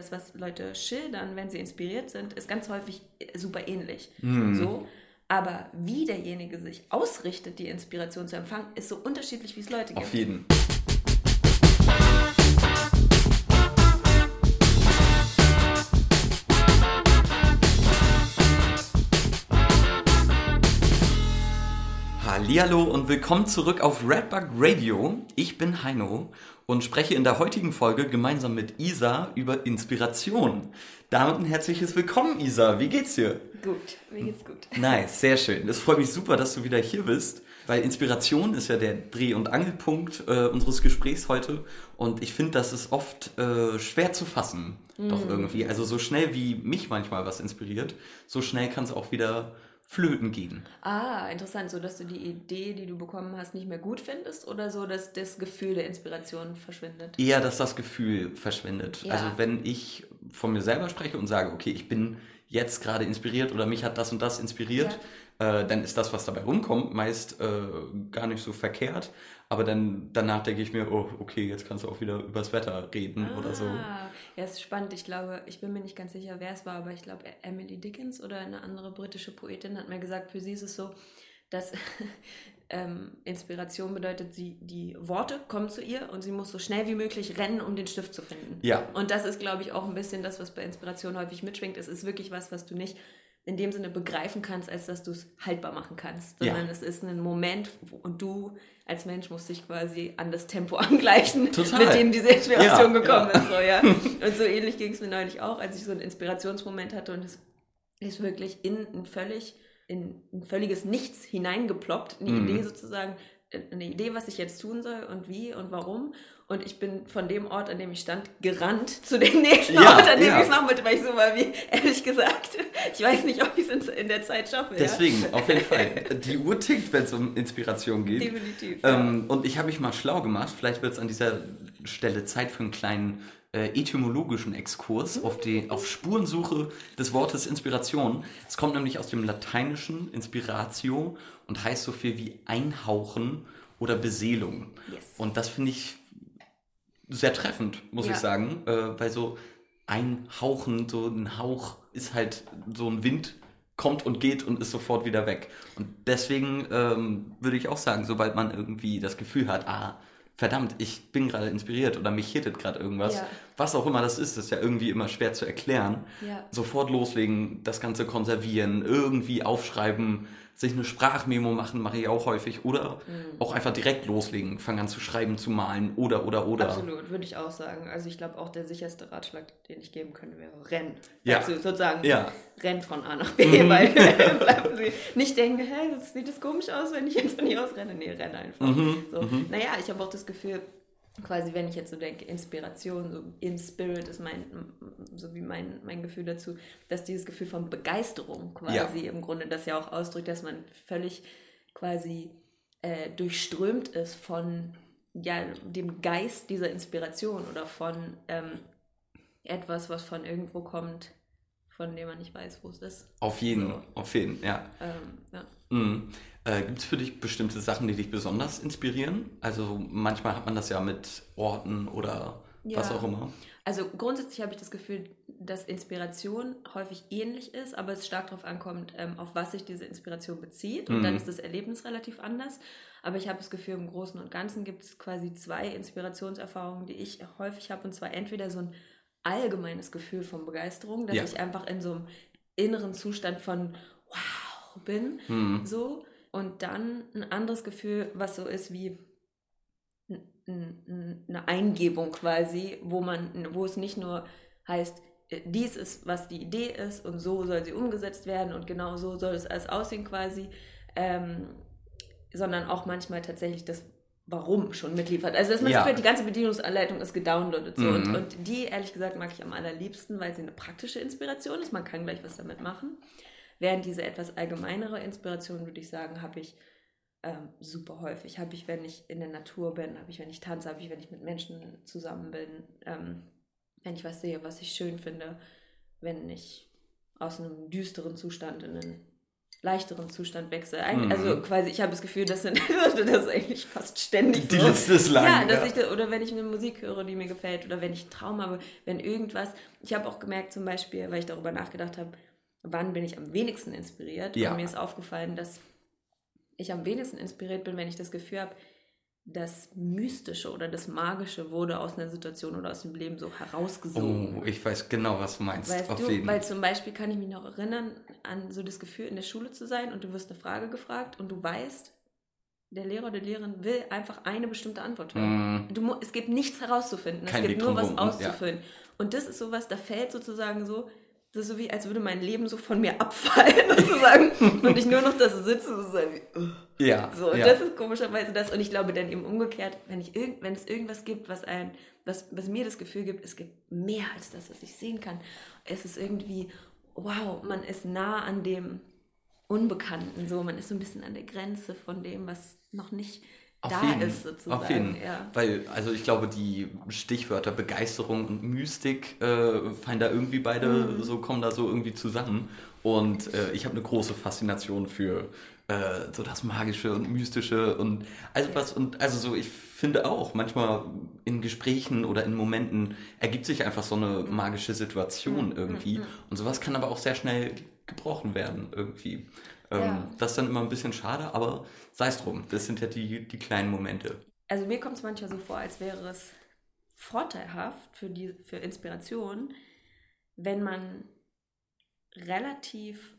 Das, was Leute schildern, wenn sie inspiriert sind, ist ganz häufig super ähnlich. Mhm. So. Aber wie derjenige sich ausrichtet, die Inspiration zu empfangen, ist so unterschiedlich, wie es Leute gibt. Auf jeden. Hallihallo und willkommen zurück auf Redbug Radio. Ich bin Heino und spreche in der heutigen Folge gemeinsam mit Isa über Inspiration. Damit ein herzliches Willkommen, Isa. Wie geht's dir? Gut, mir geht's gut. Nice, sehr schön. Es freut mich super, dass du wieder hier bist, weil Inspiration ist ja der Dreh- und Angelpunkt äh, unseres Gesprächs heute. Und ich finde, das ist oft äh, schwer zu fassen, doch irgendwie. Also so schnell wie mich manchmal was inspiriert, so schnell kann es auch wieder flöten gehen. Ah, interessant, so dass du die Idee, die du bekommen hast, nicht mehr gut findest oder so, dass das Gefühl der Inspiration verschwindet? Eher, dass das Gefühl verschwindet. Ja. Also wenn ich von mir selber spreche und sage, okay, ich bin jetzt gerade inspiriert oder mich hat das und das inspiriert, äh, dann ist das, was dabei rumkommt, meist äh, gar nicht so verkehrt. Aber dann danach denke ich mir, oh, okay, jetzt kannst du auch wieder übers Wetter reden oder so. Ah, ja, ist spannend. Ich glaube, ich bin mir nicht ganz sicher, wer es war, aber ich glaube, Emily Dickens oder eine andere britische Poetin hat mir gesagt, für sie ist es so, dass ähm, Inspiration bedeutet, sie, die Worte kommen zu ihr und sie muss so schnell wie möglich rennen, um den Stift zu finden. Ja. Und das ist, glaube ich, auch ein bisschen das, was bei Inspiration häufig mitschwingt. Es ist wirklich was, was du nicht in dem Sinne begreifen kannst, als dass du es haltbar machen kannst, Ja. sondern es ist ein Moment und du als Mensch musst dich quasi an das Tempo angleichen, Total. mit dem diese Inspiration Ja, gekommen ja. ist. So, ja. Und so ähnlich ging es mir neulich auch, als ich so einen Inspirationsmoment hatte und es ist wirklich in ein völlig, in ein völliges Nichts hineingeploppt, eine Mhm. Idee sozusagen, äh, eine Idee, was ich jetzt tun soll und wie und warum. Und ich bin von dem Ort, an dem ich stand, gerannt zu dem nächsten Ja, Ort, an dem ja. ich es machen wollte, weil ich so war wie, ehrlich gesagt, ich weiß nicht, ob ich es in, der Zeit schaffe. Deswegen, auf jeden Fall. Die Uhr tickt, wenn es um Inspiration Ja? geht. Definitiv. ja. Ähm, und ich habe mich mal schlau gemacht. Vielleicht wird es an dieser Stelle Zeit für einen kleinen äh, etymologischen Exkurs auf, die, auf Spurensuche des Wortes Inspiration. Es kommt nämlich aus dem lateinischen Inspiratio und heißt so viel wie einhauchen oder Beseelung. Yes. Und das finde ich sehr treffend, muss Ja. ich sagen, äh, weil so einhauchen, so ein Hauch ist halt so ein Wind kommt und geht und ist sofort wieder weg. Und deswegen ähm, würde ich auch sagen, sobald man irgendwie das Gefühl hat, ah, verdammt, ich bin gerade inspiriert oder mich hittet gerade irgendwas, Ja. Was auch immer das ist, ist ja irgendwie immer schwer zu erklären. Ja. Sofort loslegen, das Ganze konservieren, irgendwie aufschreiben, sich eine Sprachmemo machen, mache ich auch häufig. Oder Mhm. auch einfach direkt loslegen, fangen an zu schreiben, zu malen oder, oder, oder. Absolut, würde ich auch sagen. Also ich glaube auch der sicherste Ratschlag, den ich geben könnte, wäre rennen. Ja. Also sozusagen Ja. rennt von A nach B, weil bleiben Sie nicht denken, hä, das sieht das komisch aus, wenn ich jetzt nicht ausrenne. Nee, renn einfach. Mhm, So. Naja, ich habe auch das Gefühl, quasi, wenn ich jetzt so denke, Inspiration, so in Spirit ist mein, so wie mein, mein Gefühl dazu, dass dieses Gefühl von Begeisterung quasi im Grunde das ja auch ausdrückt, dass man völlig quasi äh, durchströmt ist von ja, dem Geist dieser Inspiration oder von ähm, etwas, was von irgendwo kommt, von dem man nicht weiß, wo es ist. Auf jeden, So. auf jeden, ja. Ähm, ja. Mhm. Äh, Gibt es für dich bestimmte Sachen, die dich besonders inspirieren? Also manchmal hat man das ja mit Orten oder was Ja. auch immer. Also grundsätzlich habe ich das Gefühl, dass Inspiration häufig ähnlich ist, aber es stark darauf ankommt, ähm, auf was sich diese Inspiration bezieht. Und Mhm. dann ist das Erlebnis relativ anders. Aber ich habe das Gefühl, im Großen und Ganzen gibt es quasi zwei Inspirationserfahrungen, die ich häufig habe. Und zwar entweder so ein allgemeines Gefühl von Begeisterung, dass Ja. ich einfach in so einem inneren Zustand von wow bin, Mhm. so. Und dann ein anderes Gefühl, was so ist wie eine Eingebung quasi, wo man, wo es nicht nur heißt, äh, dies ist, was die Idee ist und so soll sie umgesetzt werden und genau so soll es alles aussehen quasi, ähm, sondern auch manchmal tatsächlich das Warum schon mitliefert. Also dass man Ja. die ganze Bedienungsanleitung ist gedownloadet. So. Mhm. Und, und die, ehrlich gesagt, mag ich am allerliebsten, weil sie eine praktische Inspiration ist. Man kann gleich was damit machen. Während diese etwas allgemeinere Inspiration, würde ich sagen, habe ich ähm, super häufig. Habe ich, wenn ich in der Natur bin, habe ich, wenn ich tanze, habe ich, wenn ich mit Menschen zusammen bin, ähm, wenn ich was sehe, was ich schön finde, wenn ich aus einem düsteren Zustand in einen leichteren Zustand wechsle. Mhm. Also quasi, ich habe das Gefühl, das, sind, das ist eigentlich fast ständig Die so. Liste ist lang. Ja, dass ja. Ich, oder wenn ich eine Musik höre, die mir gefällt, oder wenn ich einen Traum habe, wenn irgendwas. Ich habe auch gemerkt, zum Beispiel, weil ich darüber nachgedacht habe, wann bin ich am wenigsten inspiriert. Ja. Und mir ist aufgefallen, dass ich am wenigsten inspiriert bin, wenn ich das Gefühl habe, das Mystische oder das Magische wurde aus einer Situation oder aus dem Leben so herausgesogen. Oh, ich weiß genau, was du meinst. Weißt du, weil zum Beispiel kann ich mich noch erinnern an so das Gefühl, in der Schule zu sein und du wirst eine Frage gefragt und du weißt, der Lehrer oder die Lehrerin will einfach eine bestimmte Antwort hören. Mm. Du, es gibt nichts herauszufinden, Kein es gibt nur was auszufüllen. Ja. Und das ist sowas, da fällt sozusagen so das ist so wie, als würde mein Leben so von mir abfallen, sozusagen. und ich nur noch da so sitze und so wie, Ja. So, und ja. das ist komischerweise das. Und ich glaube dann eben umgekehrt, wenn, ich irgend, wenn es irgendwas gibt, was, ein, was, was mir das Gefühl gibt, es gibt mehr als das, was ich sehen kann. Es ist irgendwie, wow, man ist nah an dem Unbekannten, so. Man ist so ein bisschen an der Grenze von dem, was noch nicht auf da jeden, ist sozusagen. Auf jeden. Ja. Weil, also ich glaube, die Stichwörter Begeisterung und Mystik äh, fallen da irgendwie beide mhm. so, kommen da so irgendwie zusammen. Und äh, ich habe eine große Faszination für äh, so das Magische und Mystische und also ja. was und also so, ich finde auch, manchmal in Gesprächen oder in Momenten ergibt sich einfach so eine magische Situation mhm. irgendwie. Mhm. Und sowas kann aber auch sehr schnell gebrochen werden irgendwie. Ähm, ja. Das ist dann immer ein bisschen schade, aber sei es drum. Das sind ja die, die kleinen Momente. Also mir kommt es manchmal so vor, als wäre es vorteilhaft für, die, für Inspiration, wenn man relativ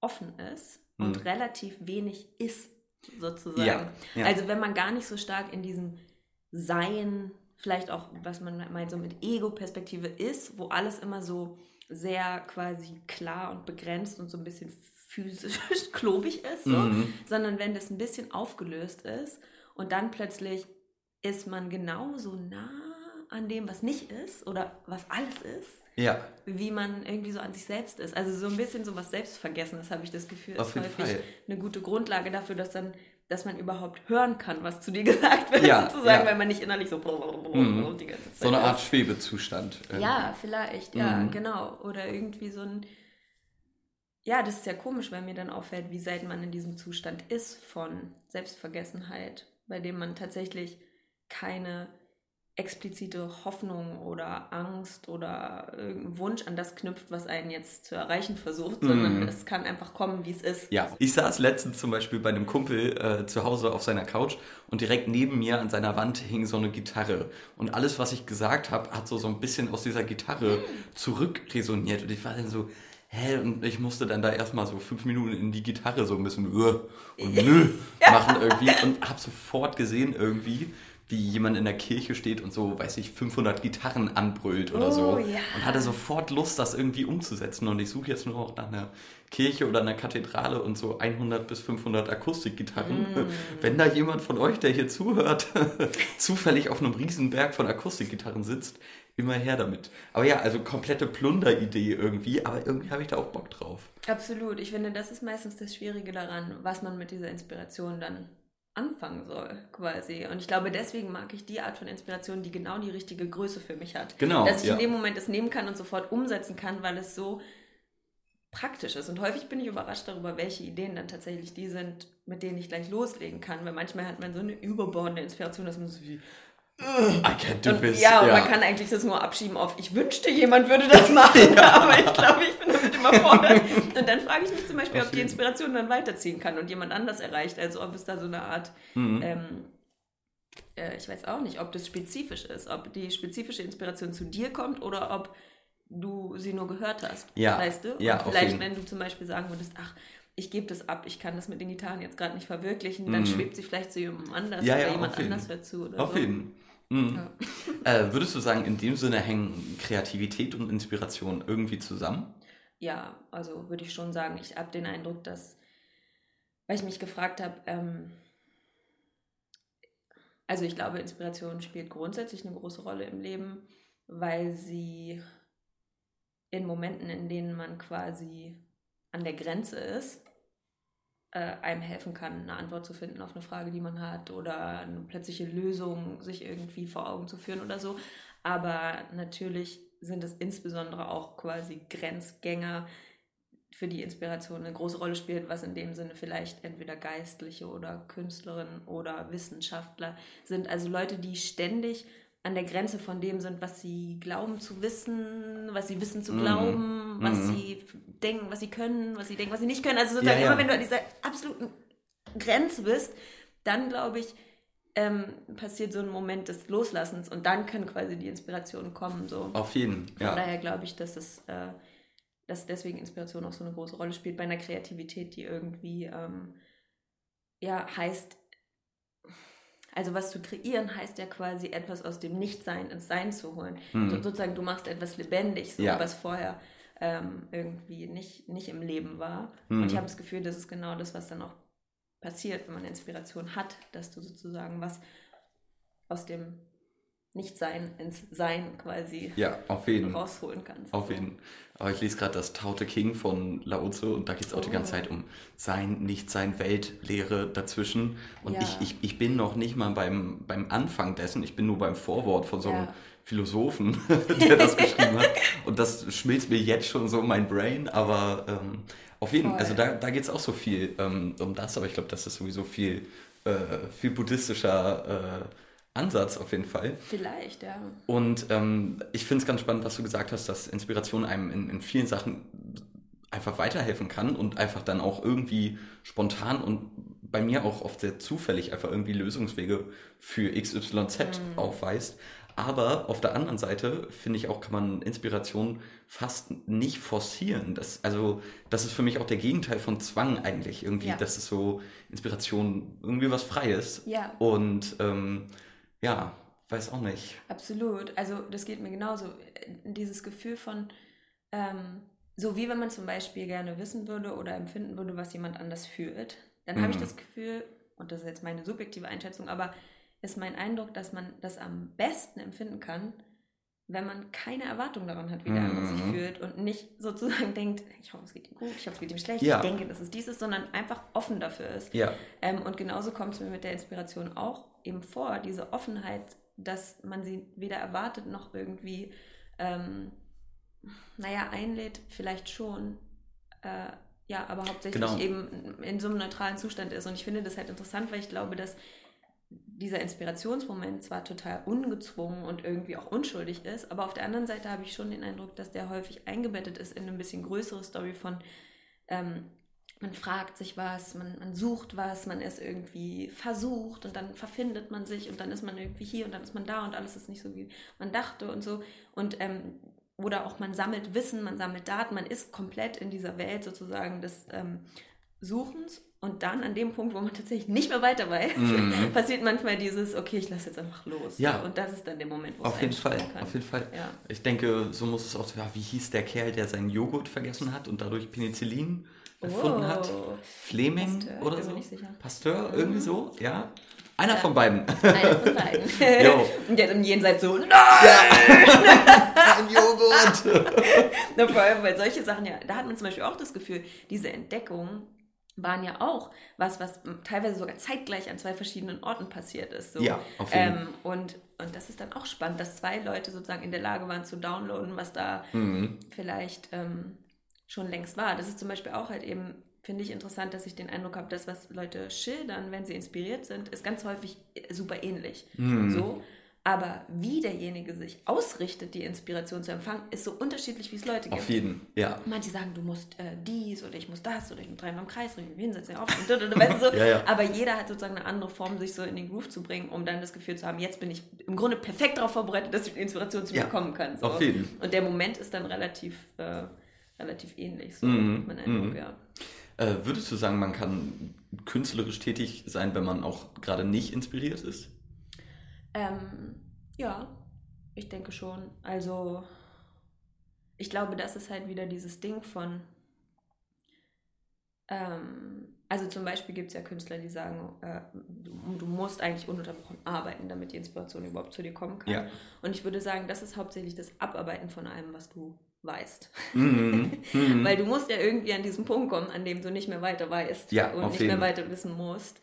offen ist und hm. relativ wenig ist, sozusagen. Ja, ja. Also wenn man gar nicht so stark in diesem Sein, vielleicht auch, was man meint, so mit Ego-Perspektive ist, wo alles immer so sehr quasi klar und begrenzt und so ein bisschen physisch klobig ist, so, mhm. sondern wenn das ein bisschen aufgelöst ist und dann plötzlich ist man genauso nah an dem, was nicht ist oder was alles ist, ja. wie man irgendwie so an sich selbst ist. Also so ein bisschen so was Selbstvergessenes, habe ich das Gefühl, ist häufig Fall. eine gute Grundlage dafür, dass dann dass man überhaupt hören kann, was zu dir gesagt wird, ja, sozusagen, ja. weil man nicht innerlich so mhm. So eine Art Schwebezustand. Irgendwie. Ja, vielleicht, ja, mhm. genau. Oder irgendwie so ein ja, das ist ja komisch, weil mir dann auffällt, wie selten man in diesem Zustand ist von Selbstvergessenheit, bei dem man tatsächlich keine explizite Hoffnung oder Angst oder irgendeinen Wunsch an das knüpft, was einen jetzt zu erreichen versucht, sondern mm. es kann einfach kommen, wie es ist. Ja, ich saß letztens zum Beispiel bei einem Kumpel äh, zu Hause auf seiner Couch und direkt neben mir an seiner Wand hing so eine Gitarre und alles, was ich gesagt habe, hat so, so ein bisschen aus dieser Gitarre mm. zurückresoniert und ich war dann so, hä, und ich musste dann da erstmal so fünf Minuten in die Gitarre so ein bisschen uh, und nö machen irgendwie und hab sofort gesehen irgendwie, wie jemand in der Kirche steht und so, weiß ich, 500 Gitarren anbrüllt oder oh, so. Ja. Und hatte sofort Lust, das irgendwie umzusetzen. Und ich suche jetzt nur noch nach einer Kirche oder einer Kathedrale und so 100 bis 500 Akustikgitarren. Mm. Wenn da jemand von euch, der hier zuhört, zufällig auf einem Riesenberg von Akustikgitarren sitzt, immer her damit. Aber ja, also komplette Plunderidee irgendwie, aber irgendwie habe ich da auch Bock drauf. Absolut. Ich finde, das ist meistens das Schwierige daran, was man mit dieser Inspiration dann anfangen soll, quasi. Und ich glaube, deswegen mag ich die Art von Inspiration, die genau die richtige Größe für mich hat. Genau. Dass ich ja. in dem Moment es nehmen kann und sofort umsetzen kann, weil es so praktisch ist. Und häufig bin ich überrascht darüber, welche Ideen dann tatsächlich die sind, mit denen ich gleich loslegen kann. Weil manchmal hat man so eine überbordende Inspiration, dass man so wie, I can't do this. Ja, und ja. man kann eigentlich das nur abschieben auf, ich wünschte, jemand würde das machen, ja. aber ich glaube, ich bin damit überfordert. Und dann frage ich mich zum Beispiel, ob die Inspiration dann weiterziehen kann und jemand anders erreicht. Also ob es da so eine Art, mhm. ähm, äh, ich weiß auch nicht, ob das spezifisch ist, ob die spezifische Inspiration zu dir kommt oder ob du sie nur gehört hast. Ja. Weißt du? Ja, und vielleicht, wenn du zum Beispiel sagen würdest, ach, ich gebe das ab, ich kann das mit den Gitarren jetzt gerade nicht verwirklichen, dann mhm. schwebt sie vielleicht zu jemandem anders ja, oder jemand anders hört zu. Oder auf so. jeden Mhm. Ja. Äh, würdest du sagen, in dem Sinne hängen Kreativität und Inspiration irgendwie zusammen? Ja, also würde ich schon sagen. Ich habe den Eindruck, dass, weil ich mich gefragt habe, ähm, also ich glaube, Inspiration spielt grundsätzlich eine große Rolle im Leben, weil sie in Momenten, in denen man quasi an der Grenze ist, äh, einem helfen kann, eine Antwort zu finden auf eine Frage, die man hat oder eine plötzliche Lösung sich irgendwie vor Augen zu führen oder so. Aber natürlich sind es insbesondere auch quasi Grenzgänger, für die Inspiration eine große Rolle spielt, was in dem Sinne vielleicht entweder Geistliche oder Künstlerinnen oder Wissenschaftler sind. Also Leute, die ständig an der Grenze von dem sind, was sie glauben zu wissen, was sie wissen zu mhm. glauben, was mhm. sie denken, was sie können, was sie denken, was sie nicht können. Also sozusagen ja, ja. immer, wenn du an dieser absoluten Grenze bist, dann glaube ich, ähm, passiert so ein Moment des Loslassens und dann können quasi die Inspirationen kommen. So. Auf jeden, ja. Von daher glaube ich, dass es äh, dass deswegen Inspiration auch so eine große Rolle spielt bei einer Kreativität, die irgendwie ähm, ja heißt, also was zu kreieren heißt ja quasi etwas aus dem Nichtsein ins Sein zu holen. Mhm. So, sozusagen, du machst etwas lebendig, so, ja. was vorher ähm, irgendwie nicht, nicht im Leben war. Mhm. Und ich habe das Gefühl, das ist genau das, was dann auch passiert, wenn man Inspiration hat, dass du sozusagen was aus dem Nichtsein ins Sein quasi ja, auf jeden. rausholen kannst. Auf jeden. Aber ich lese gerade das Tao Te King von Lao Tzu und da geht es auch oh. die ganze Zeit um Sein, Nichtsein, Weltlehre dazwischen. Und ja. ich, ich, ich bin noch nicht mal beim, beim Anfang dessen, ich bin nur beim Vorwort von so einem ja. Philosophen, der das geschrieben hat. Und das schmilzt mir jetzt schon so in mein Brain, aber ähm, auf jeden Fall, also da, da geht es auch so viel ähm, um das, aber ich glaube, das ist sowieso viel, äh, viel buddhistischer äh, Ansatz auf jeden Fall. Vielleicht, ja. Und ähm, ich finde es ganz spannend, was du gesagt hast, dass Inspiration einem in, in vielen Sachen einfach weiterhelfen kann und einfach dann auch irgendwie spontan und bei mir auch oft sehr zufällig einfach irgendwie Lösungswege für XYZ mhm. aufweist. Aber auf der anderen Seite finde ich auch, kann man Inspiration fast nicht forcieren. Das, also, das ist für mich auch der Gegenteil von Zwang eigentlich irgendwie. Ja. Das ist so Inspiration irgendwie was Freies. Ja. Und ähm, ja, weiß auch nicht. Absolut. Also das geht mir genauso. Dieses Gefühl von, ähm, so wie wenn man zum Beispiel gerne wissen würde oder empfinden würde, was jemand anders fühlt, dann mhm. habe ich das Gefühl, und das ist jetzt meine subjektive Einschätzung, aber ist mein Eindruck, dass man das am besten empfinden kann, wenn man keine Erwartung daran hat, wie der andere sich mhm. fühlt und nicht sozusagen denkt, ich hoffe, es geht ihm gut, ich hoffe, es geht ihm schlecht, ja. ich denke, dass es dies ist, sondern einfach offen dafür ist. Ja. Ähm, und genauso kommt es mir mit der Inspiration auch eben vor, diese Offenheit, dass man sie weder erwartet noch irgendwie, ähm, naja, einlädt, vielleicht schon. Äh, ja, aber hauptsächlich genau. eben in so einem neutralen Zustand ist. Und ich finde das halt interessant, weil ich glaube, dass dieser Inspirationsmoment zwar total ungezwungen und irgendwie auch unschuldig ist, aber auf der anderen Seite habe ich schon den Eindruck, dass der häufig eingebettet ist in eine bisschen größere Story von, ähm, man fragt sich was, man, man sucht was, man ist irgendwie versucht und dann verfindet man sich und dann ist man irgendwie hier und dann ist man da und alles ist nicht so, wie man dachte und so. Und ähm, oder auch man sammelt Wissen, man sammelt Daten, man ist komplett in dieser Welt sozusagen des ähm, Suchens und dann an dem Punkt, wo man tatsächlich nicht mehr weiter weiß, mhm. passiert manchmal dieses, okay, ich lasse jetzt einfach los. Ja. Und das ist dann der Moment, wo auf es jeden Fall, kann. Auf jeden Fall. Ja. Ich denke, so muss es auch, ja, wie hieß der Kerl, der seinen Joghurt vergessen hat und dadurch Penicillin erfunden oh. hat? Fleming Pasteur, oder so? Pasteur, mhm. irgendwie so, ja. Einer ja. von beiden. Einer von beiden. und der hat im Jenseits so, nein! Ja. Ein Joghurt! Na, vor allem, weil solche Sachen ja, da hat man zum Beispiel auch das Gefühl, diese Entdeckung waren ja auch was, was teilweise sogar zeitgleich an zwei verschiedenen Orten passiert ist. So. Ja, auf jeden ähm, und, und das ist dann auch spannend, dass zwei Leute sozusagen in der Lage waren zu downloaden, was da mhm. vielleicht ähm, schon längst war. Das ist zum Beispiel auch halt eben, finde ich interessant, dass ich den Eindruck habe, das, was Leute schildern, wenn sie inspiriert sind, ist ganz häufig super ähnlich. Mhm. So. Aber wie derjenige sich ausrichtet, die Inspiration zu empfangen, ist so unterschiedlich, wie es Leute gibt. Auf jeden, ja. Manche sagen, du musst äh, dies oder ich muss das oder ich muss dreimal im Kreis drehen, hinsetzen, auf und, und, und, weißt du so. ja, ja. Aber jeder hat sozusagen eine andere Form, sich so in den Groove zu bringen, um dann das Gefühl zu haben, jetzt bin ich im Grunde perfekt darauf vorbereitet, dass ich die Inspiration zu ja, kommen kann. So. Auf jeden. Und der Moment ist dann relativ, äh, relativ ähnlich, so mhm. mein Eindruck, mhm. ja. Äh, würdest du sagen, man kann künstlerisch tätig sein, wenn man auch gerade nicht inspiriert ist? Ähm, ja, ich denke schon. Also, ich glaube, das ist halt wieder dieses Ding von. Ähm, also zum Beispiel gibt es ja Künstler, die sagen, äh, du, du, musst eigentlich ununterbrochen arbeiten, damit die Inspiration überhaupt zu dir kommen kann. Ja. Und ich würde sagen, das ist hauptsächlich das Abarbeiten von allem, was du weißt. Mhm. Mhm. Weil du musst ja irgendwie an diesen Punkt kommen, an dem du nicht mehr weiter weißt ja, und nicht mehr weiter wissen musst.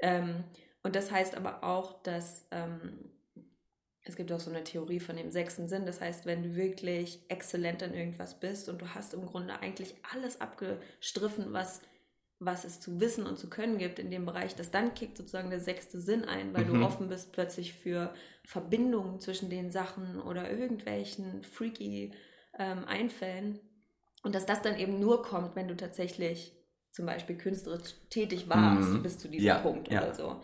Ähm, und das heißt aber auch, dass ähm, es gibt auch so eine Theorie von dem sechsten Sinn. Das heißt, wenn du wirklich exzellent in irgendwas bist und du hast im Grunde eigentlich alles abgestriffen, was, was es zu wissen und zu können gibt in dem Bereich, dass dann kickt sozusagen der sechste Sinn ein, weil mhm. du offen bist plötzlich für Verbindungen zwischen den Sachen oder irgendwelchen freaky ähm, Einfällen. Und dass das dann eben nur kommt, wenn du tatsächlich zum Beispiel künstlerisch tätig warst mhm. bis zu diesem ja, Punkt ja. oder so.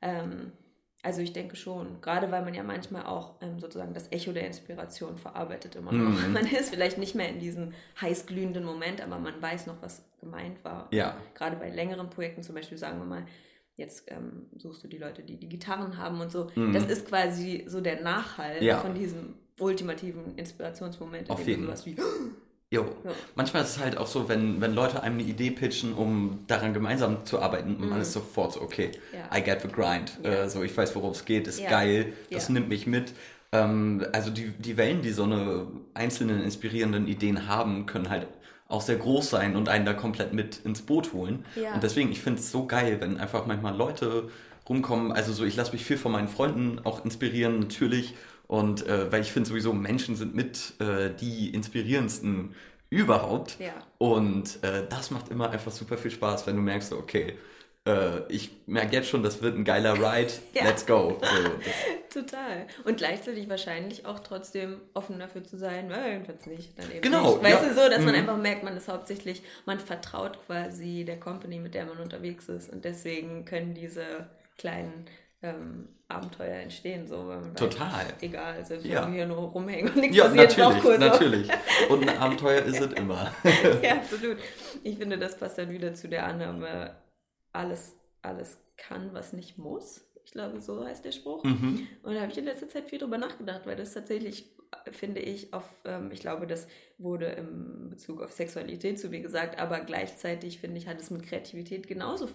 Ähm, also ich denke schon, gerade weil man ja manchmal auch ähm, sozusagen das Echo der Inspiration verarbeitet immer noch. Mhm. Man ist vielleicht nicht mehr in diesem heißglühenden Moment, aber man weiß noch, was gemeint war. Ja. Gerade bei längeren Projekten, zum Beispiel sagen wir mal, jetzt ähm, suchst du die Leute, die die Gitarren haben und so. Mhm. Das ist quasi so der Nachhall ja. von diesem ultimativen Inspirationsmoment, du sowas wie Jo. Ja. Manchmal ist es halt auch so, wenn, wenn Leute einem eine Idee pitchen, um daran gemeinsam zu arbeiten, mhm. man ist sofort so, okay, ja. I get the grind. Ja. Äh, so, ich weiß, worum es geht, ist geil, das nimmt mich mit. Ähm, also die, die Wellen, die so eine einzelnen inspirierenden Ideen haben, können halt auch sehr groß sein und einen da komplett mit ins Boot holen. Und deswegen, ich finde es so geil, wenn einfach manchmal Leute rumkommen. Also so, ich lasse mich viel von meinen Freunden auch inspirieren, natürlich. Und äh, weil ich finde sowieso, Menschen sind mit äh, die inspirierendsten überhaupt. Ja. Und äh, das macht immer einfach super viel Spaß, wenn du merkst, okay, äh, ich merke jetzt schon, das wird ein geiler Ride, ja. let's go. So, Total. Und gleichzeitig wahrscheinlich auch trotzdem offen dafür zu sein, äh, wird nicht. Dann eben genau. Nicht. Weißt ja. du, so, dass mhm. man einfach merkt, man ist hauptsächlich, man vertraut quasi der Company, mit der man unterwegs ist. Und deswegen können diese kleinen ähm, Abenteuer entstehen. So, Total. Weiß, egal, also ja. wir hier nur rumhängen und nichts ja, passiert, natürlich, auch cool, natürlich. Und ein Abenteuer ist es immer. ja, absolut. Ich finde, das passt dann wieder zu der Annahme, alles, alles kann, was nicht muss. Ich glaube, so heißt der Spruch. Mhm. Und da habe ich in letzter Zeit viel drüber nachgedacht, weil das tatsächlich, finde ich, auf, ähm, ich glaube, das wurde im Bezug auf Sexualität zu mir gesagt, aber gleichzeitig, finde ich, hat es mit Kreativität genauso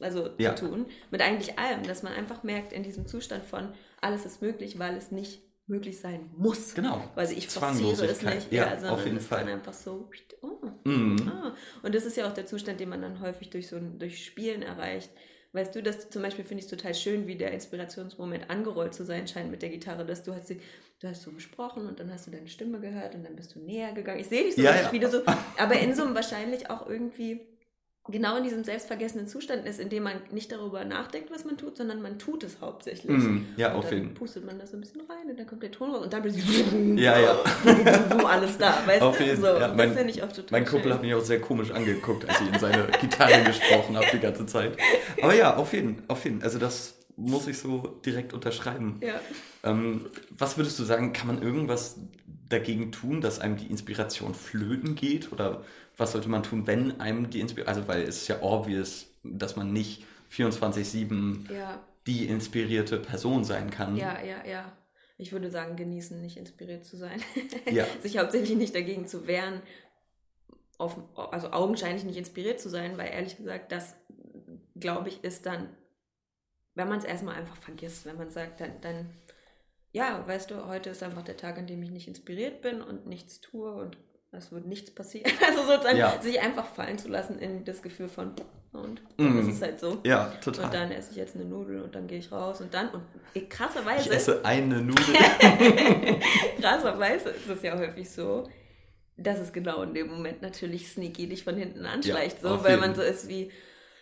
also ja. zu tun. Mit eigentlich allem, dass man einfach merkt, in diesem Zustand von alles ist möglich, weil es nicht möglich sein muss. Genau. Also ich forciere es nicht, ja, ja auf jeden es Fall. dann einfach so, oh, mhm. ah. Und das ist ja auch der Zustand, den man dann häufig durch so ein, durch Spielen erreicht. Weißt du, dass zum Beispiel finde ich es total schön, wie der Inspirationsmoment angerollt zu sein scheint mit der Gitarre, dass du hast sie, du hast so gesprochen und dann hast du deine Stimme gehört und dann bist du näher gegangen. Ich sehe dich so ja, richtig ja. wieder so, aber in so einem wahrscheinlich auch irgendwie genau in diesem selbstvergessenen Zustand ist, in dem man nicht darüber nachdenkt, was man tut, sondern man tut es hauptsächlich. Mm, ja, und auf jeden Fall. pustet man da so ein bisschen rein und dann kommt der Ton raus und dann bist du ja, ja. alles da, weißt auf du? Jeden, so, ja, mein, das ich auch total Mein Kumpel schön. hat mich auch sehr komisch angeguckt, als ich in seine Gitarre gesprochen habe die ganze Zeit. Aber ja, auf jeden, auf jeden. Also das muss ich so direkt unterschreiben. Ja. Ähm, was würdest du sagen, kann man irgendwas dagegen tun, dass einem die Inspiration flöten geht? Oder was sollte man tun, wenn einem die Inspiration, also weil es ist ja obvious, dass man nicht 24-7 ja. die inspirierte Person sein kann. Ja, ja, ja. Ich würde sagen, genießen, nicht inspiriert zu sein. Ja. Sich hauptsächlich nicht dagegen zu wehren, auf, also augenscheinlich nicht inspiriert zu sein, weil ehrlich gesagt, das, glaube ich, ist dann, wenn man es erstmal einfach vergisst, wenn man sagt, dann, dann, ja, weißt du, heute ist einfach der Tag, an dem ich nicht inspiriert bin und nichts tue und es wird nichts passieren. Also sozusagen ja. sich einfach fallen zu lassen in das Gefühl von und mm. ist es halt so. Ja, total. Und dann esse ich jetzt eine Nudel und dann gehe ich raus und dann und krasserweise. Ich esse eine Nudel. krasserweise ist es ja häufig so, dass es genau in dem Moment natürlich sneaky dich von hinten anschleicht, ja, so, weil man so ist wie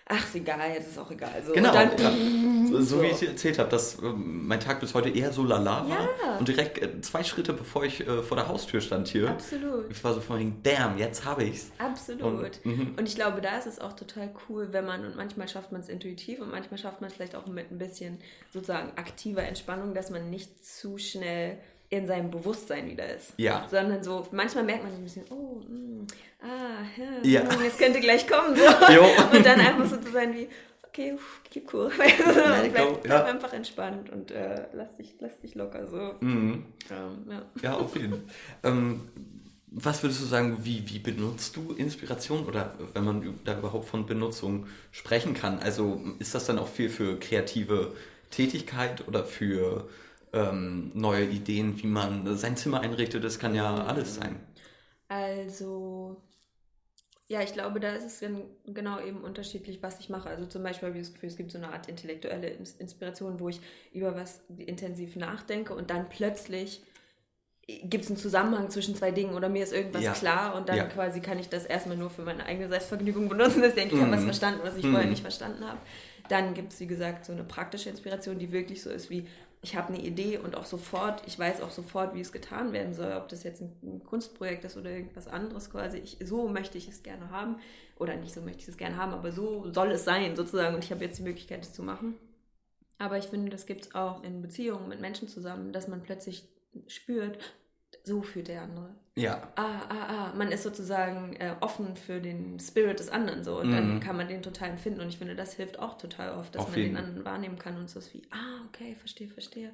ach, ist egal, jetzt ist auch egal. So, genau, dann, ja. so, so, wie ich dir erzählt habe, dass äh, mein Tag bis heute eher so lala war. Ja. Und direkt äh, zwei Schritte bevor ich äh, vor der Haustür stand hier. Absolut. Ich war so vorhin, damn, jetzt habe ich's. Absolut. Und, mhm. und ich glaube, da ist es auch total cool, wenn man, und manchmal schafft man es intuitiv und manchmal schafft man es vielleicht auch mit ein bisschen sozusagen aktiver Entspannung, dass man nicht zu schnell in seinem Bewusstsein wieder ist. Ja. Sondern so, manchmal merkt man so ein bisschen, oh, mh, mm, ah, ja, ja. es könnte gleich kommen. So. und dann einfach so zu sein wie, okay, uff, keep cool. bleib, bleib ja. einfach entspannt und äh, lass, dich, lass dich locker so. Mhm. Ähm, ja. ja, auf jeden Fall. ähm, was würdest du sagen, wie, wie benutzt du Inspiration oder wenn man da überhaupt von Benutzung sprechen kann? Also ist das dann auch viel für kreative Tätigkeit oder für ähm, neue Ideen, wie man sein Zimmer einrichtet. Das kann ja alles sein. Also Ja, ich glaube, da ist es dann genau eben unterschiedlich, was ich mache. Also zum Beispiel habe ich das Gefühl, es gibt so eine Art intellektuelle Inspiration, wo ich über was intensiv nachdenke und dann plötzlich gibt es einen Zusammenhang zwischen zwei Dingen oder mir ist irgendwas ja. klar und dann ja. quasi kann ich das erstmal nur für meine eigene Selbstvergnügung benutzen, dass ich denke, ich habe was mhm. verstanden, was ich mm. vorher nicht verstanden habe. Dann gibt es, wie gesagt, so eine praktische Inspiration, die wirklich so ist wie, ich habe eine Idee und auch sofort, ich weiß auch sofort, wie es getan werden soll, ob das jetzt ein Kunstprojekt ist oder irgendwas anderes quasi. Ich, so möchte ich es gerne haben oder nicht so möchte ich es gerne haben, aber so soll es sein sozusagen und ich habe jetzt die Möglichkeit, es zu machen. Aber ich finde, das gibt es auch in Beziehungen mit Menschen zusammen, dass man plötzlich spürt, so fühlt der andere. Ja. Ah, ah, ah. Man ist sozusagen äh, offen für den Spirit des anderen so und mhm. dann kann man den total empfinden und ich finde, das hilft auch total oft, dass Auf man jeden. den anderen wahrnehmen kann und so ist wie, ah, okay, verstehe, verstehe.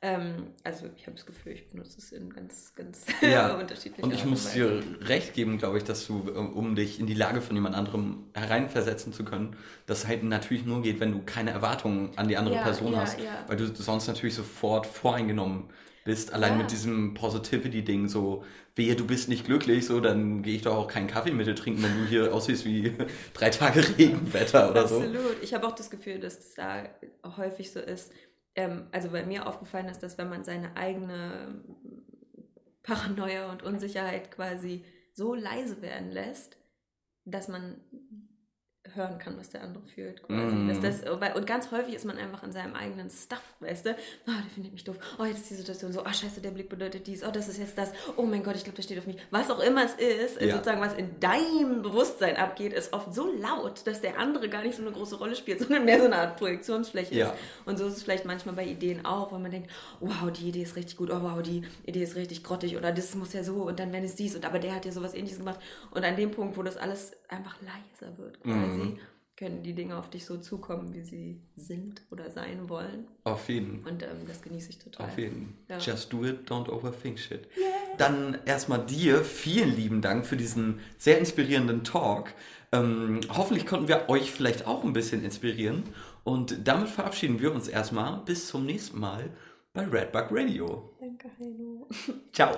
Ähm, also ich habe das Gefühl, ich benutze es in ganz, ganz ja. unterschiedlichen Und ich muss dir recht geben, glaube ich, dass du, um dich in die Lage von jemand anderem hereinversetzen zu können, das halt natürlich nur geht, wenn du keine Erwartungen an die andere ja, Person ja, hast, weil du sonst natürlich sofort voreingenommen bist, allein ja. mit diesem Positivity-Ding, so, wehe, du bist nicht glücklich, so, dann gehe ich doch auch keinen Kaffee mit dir trinken, wenn du hier aussiehst wie drei Tage Regenwetter oder Absolut. so. Absolut. Ich habe auch das Gefühl, dass es da häufig so ist. Ähm, also bei mir aufgefallen ist, dass wenn man seine eigene Paranoia und Unsicherheit quasi so leise werden lässt, dass man hören kann, was der andere fühlt. Mm. Das, und ganz häufig ist man einfach in seinem eigenen Stuff, weißt du? Oh, der findet mich doof. Oh, jetzt ist die Situation so. Oh, scheiße, der Blick bedeutet dies. Oh, das ist jetzt das. Oh mein Gott, ich glaube, der steht auf mich. Was auch immer es ist, ja. sozusagen, was in deinem Bewusstsein abgeht, ist oft so laut, dass der andere gar nicht so eine große Rolle spielt, sondern mehr so eine Art Projektionsfläche ja. ist. Und so ist es vielleicht manchmal bei Ideen auch, wenn man denkt, wow, die Idee ist richtig gut. Oh, wow, die Idee ist richtig grottig. Oder das muss ja so. Und dann, wenn es dies. Und aber der hat ja sowas ähnliches gemacht. Und an dem Punkt, wo das alles einfach leiser wird, quasi. Mm können die Dinge auf dich so zukommen, wie sie sind oder sein wollen. Auf jeden. Und ähm, das genieße ich total. Auf jeden. Ja. Just do it, don't overthink shit. Yeah. Dann erstmal dir vielen lieben Dank für diesen sehr inspirierenden Talk. Ähm, hoffentlich konnten wir euch vielleicht auch ein bisschen inspirieren. Und damit verabschieden wir uns erstmal. Bis zum nächsten Mal bei Redbug Radio. Danke, Heino. Ciao.